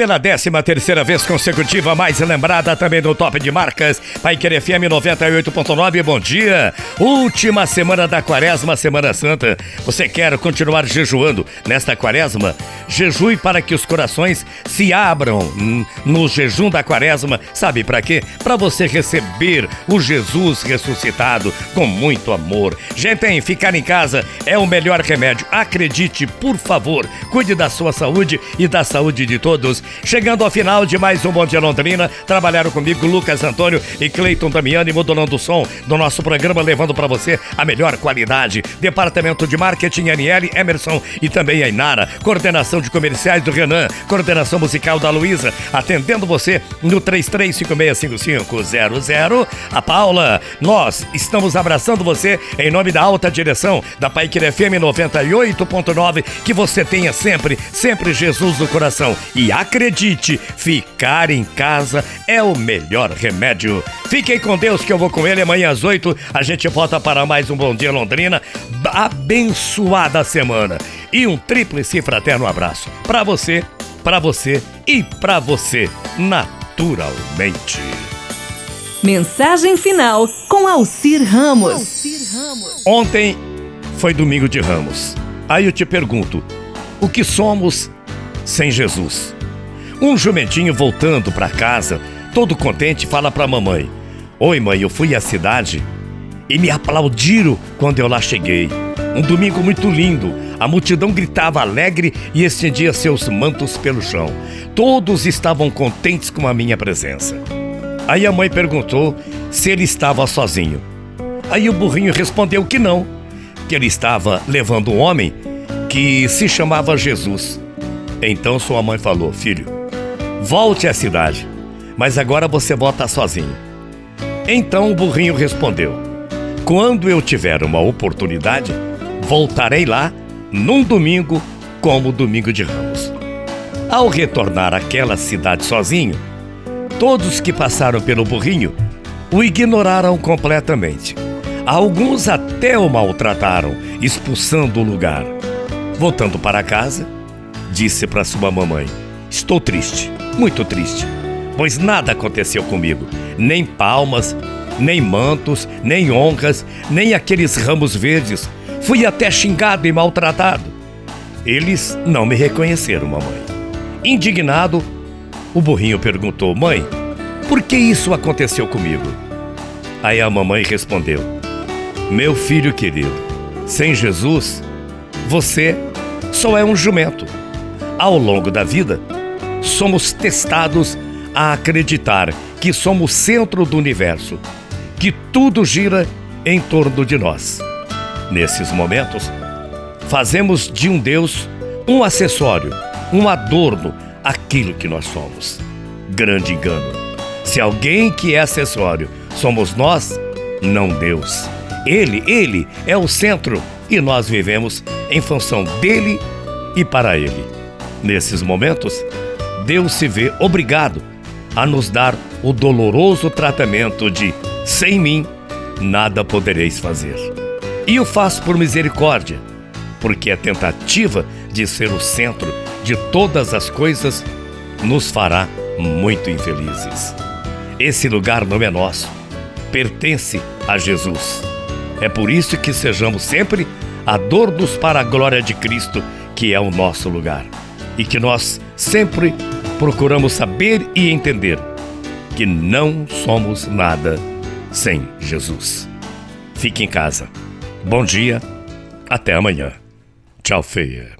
Pela 13 terceira vez consecutiva, mais lembrada também do Top de Marcas, Pai Querer FM 98.9, bom dia! Última semana da quaresma, Semana Santa. Você quer continuar jejuando nesta quaresma? Jejue para que os corações se abram no jejum da quaresma. Sabe para quê? Para você receber o Jesus ressuscitado com muito amor. Gente, hein, ficar em casa é o melhor remédio. Acredite, por favor, cuide da sua saúde e da saúde de todos. Chegando ao final de mais um Bom Dia Londrina, trabalharam comigo Lucas Antônio e Cleiton Damiani, modulando o som do nosso programa, levando para você a melhor qualidade. Departamento de Marketing, Aniele, Emerson e também a Inara. Coordenação de comerciais do Renan, coordenação musical da Luísa, atendendo você no 33565500. A Paula, nós estamos abraçando você em nome da alta direção da Paiquer FM 98.9. Que você tenha sempre, sempre Jesus no coração. E acredite acredite, ficar em casa é o melhor remédio. Fiquem com Deus que eu vou com ele amanhã às 8. A gente volta para mais um Bom Dia Londrina. Abençoada semana. E um tríplice fraterno abraço para você, para você e para você, naturalmente. Mensagem final com Alcir Ramos. Alcir Ramos. Ontem foi domingo de Ramos. Aí eu te pergunto: o que somos sem Jesus? Um jumentinho voltando para casa, todo contente, fala para a mamãe: Oi, mãe, eu fui à cidade e me aplaudiram quando eu lá cheguei. Um domingo muito lindo. A multidão gritava alegre e estendia seus mantos pelo chão. Todos estavam contentes com a minha presença. Aí a mãe perguntou se ele estava sozinho. Aí o burrinho respondeu que não, que ele estava levando um homem que se chamava Jesus. Então sua mãe falou: Filho, Volte à cidade, mas agora você volta sozinho. Então o burrinho respondeu: Quando eu tiver uma oportunidade, voltarei lá num domingo como domingo de ramos. Ao retornar àquela cidade sozinho, todos que passaram pelo burrinho o ignoraram completamente. Alguns até o maltrataram, expulsando o lugar. Voltando para casa, disse para sua mamãe: Estou triste muito triste, pois nada aconteceu comigo, nem palmas, nem mantos, nem honras, nem aqueles ramos verdes. Fui até xingado e maltratado. Eles não me reconheceram, mamãe. Indignado, o burrinho perguntou: Mãe, por que isso aconteceu comigo? Aí a mamãe respondeu: Meu filho querido, sem Jesus, você só é um jumento. Ao longo da vida, somos testados a acreditar que somos centro do universo, que tudo gira em torno de nós. Nesses momentos, fazemos de um Deus um acessório, um adorno, aquilo que nós somos. Grande engano. Se alguém que é acessório somos nós, não Deus. Ele, ele é o centro e nós vivemos em função dele e para ele. Nesses momentos, Deus se vê obrigado a nos dar o doloroso tratamento de sem mim nada podereis fazer. E o faz por misericórdia, porque a tentativa de ser o centro de todas as coisas nos fará muito infelizes. Esse lugar não é nosso, pertence a Jesus. É por isso que sejamos sempre adornos para a glória de Cristo, que é o nosso lugar e que nós sempre procuramos saber e entender que não somos nada sem Jesus. Fique em casa. Bom dia, até amanhã. Tchau, feia.